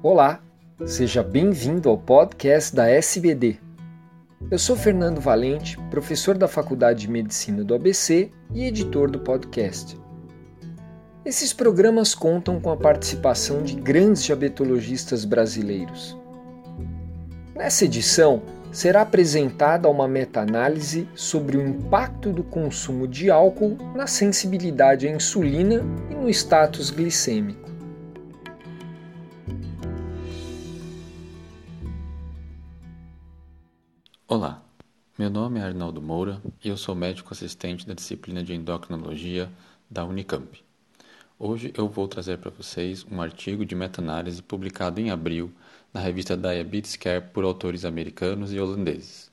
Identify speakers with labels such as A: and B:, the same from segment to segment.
A: Olá, seja bem-vindo ao podcast da SBD. Eu sou Fernando Valente, professor da Faculdade de Medicina do ABC e editor do podcast. Esses programas contam com a participação de grandes diabetologistas brasileiros. Nessa edição, será apresentada uma meta-análise sobre o impacto do consumo de álcool na sensibilidade à insulina e no status glicêmico.
B: Meu nome é Arnaldo Moura e eu sou médico assistente da disciplina de endocrinologia da Unicamp. Hoje eu vou trazer para vocês um artigo de meta-análise publicado em abril na revista Diabetes Care por autores americanos e holandeses.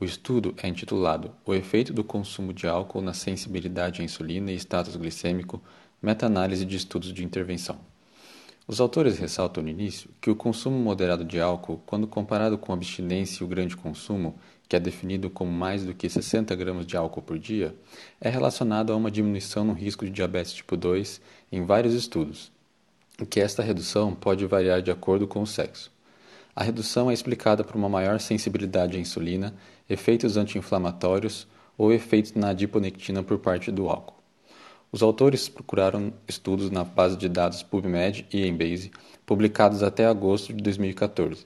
B: O estudo é intitulado O efeito do consumo de álcool na sensibilidade à insulina e status glicêmico, meta-análise de estudos de intervenção. Os autores ressaltam no início que o consumo moderado de álcool, quando comparado com a abstinência e o grande consumo, que é definido como mais do que 60 gramas de álcool por dia, é relacionado a uma diminuição no risco de diabetes tipo 2 em vários estudos, e que esta redução pode variar de acordo com o sexo. A redução é explicada por uma maior sensibilidade à insulina, efeitos anti-inflamatórios ou efeitos na adiponectina por parte do álcool. Os autores procuraram estudos na base de dados PubMed e Embase, publicados até agosto de 2014.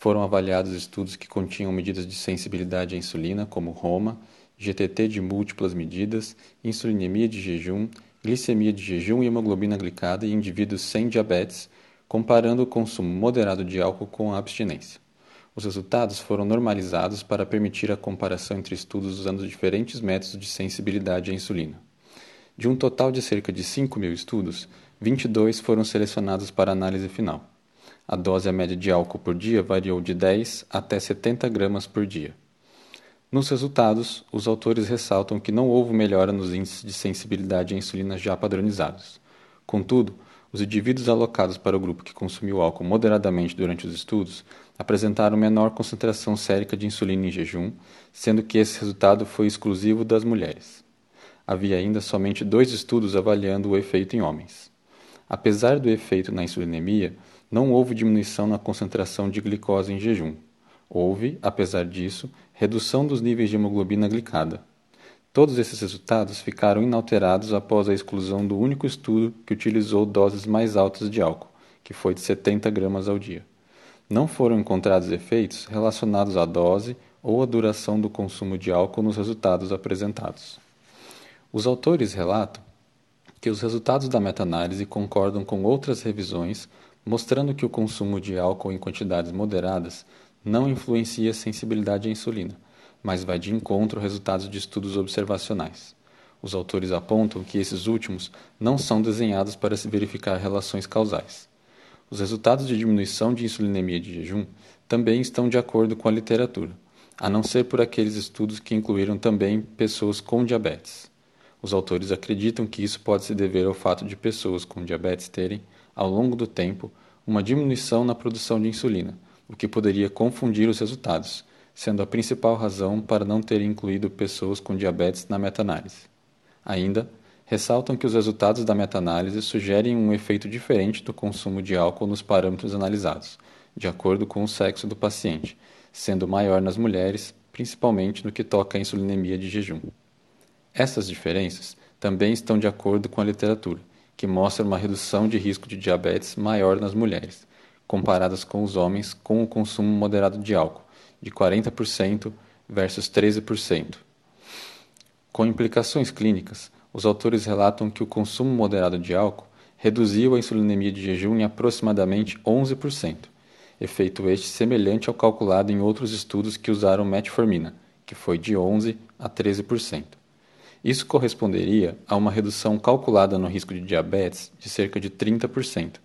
B: Foram avaliados estudos que continham medidas de sensibilidade à insulina, como ROMA, GTT de múltiplas medidas, insulinemia de jejum, glicemia de jejum e hemoglobina glicada em indivíduos sem diabetes, comparando o consumo moderado de álcool com a abstinência. Os resultados foram normalizados para permitir a comparação entre estudos usando diferentes métodos de sensibilidade à insulina. De um total de cerca de 5 mil estudos, 22 foram selecionados para análise final. A dose média de álcool por dia variou de 10 até 70 gramas por dia. Nos resultados, os autores ressaltam que não houve melhora nos índices de sensibilidade à insulina já padronizados. Contudo, os indivíduos alocados para o grupo que consumiu álcool moderadamente durante os estudos apresentaram menor concentração sérica de insulina em jejum, sendo que esse resultado foi exclusivo das mulheres havia ainda somente dois estudos avaliando o efeito em homens. Apesar do efeito na insulinemia, não houve diminuição na concentração de glicose em jejum. Houve, apesar disso, redução dos níveis de hemoglobina glicada. Todos esses resultados ficaram inalterados após a exclusão do único estudo que utilizou doses mais altas de álcool, que foi de 70 gramas ao dia. Não foram encontrados efeitos relacionados à dose ou à duração do consumo de álcool nos resultados apresentados. Os autores relatam que os resultados da meta-análise concordam com outras revisões, mostrando que o consumo de álcool em quantidades moderadas não influencia a sensibilidade à insulina, mas vai de encontro a resultados de estudos observacionais. Os autores apontam que esses últimos não são desenhados para se verificar relações causais. Os resultados de diminuição de insulinemia de jejum também estão de acordo com a literatura, a não ser por aqueles estudos que incluíram também pessoas com diabetes. Os autores acreditam que isso pode se dever ao fato de pessoas com diabetes terem, ao longo do tempo, uma diminuição na produção de insulina, o que poderia confundir os resultados, sendo a principal razão para não ter incluído pessoas com diabetes na meta-análise. Ainda, ressaltam que os resultados da meta-análise sugerem um efeito diferente do consumo de álcool nos parâmetros analisados, de acordo com o sexo do paciente, sendo maior nas mulheres, principalmente no que toca à insulinemia de jejum. Essas diferenças também estão de acordo com a literatura, que mostra uma redução de risco de diabetes maior nas mulheres, comparadas com os homens com o consumo moderado de álcool, de 40% versus 13%. Com implicações clínicas, os autores relatam que o consumo moderado de álcool reduziu a insulinemia de jejum em aproximadamente 11%, efeito este semelhante ao calculado em outros estudos que usaram metformina, que foi de 11% a 13%. Isso corresponderia a uma redução calculada no risco de diabetes de cerca de 30%,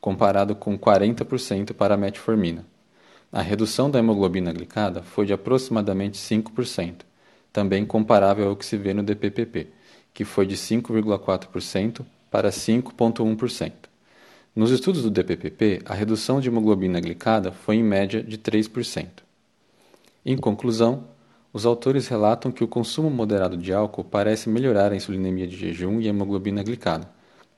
B: comparado com 40% para a metformina. A redução da hemoglobina glicada foi de aproximadamente 5%, também comparável ao que se vê no DPPP, que foi de 5,4% para 5,1%. Nos estudos do DPPP, a redução de hemoglobina glicada foi em média de 3%. Em conclusão, os autores relatam que o consumo moderado de álcool parece melhorar a insulinemia de jejum e a hemoglobina glicada,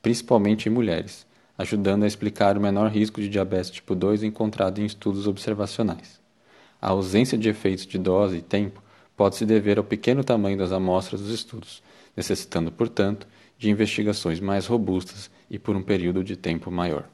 B: principalmente em mulheres, ajudando a explicar o menor risco de diabetes tipo 2 encontrado em estudos observacionais. A ausência de efeitos de dose e tempo pode se dever ao pequeno tamanho das amostras dos estudos, necessitando, portanto, de investigações mais robustas e por um período de tempo maior.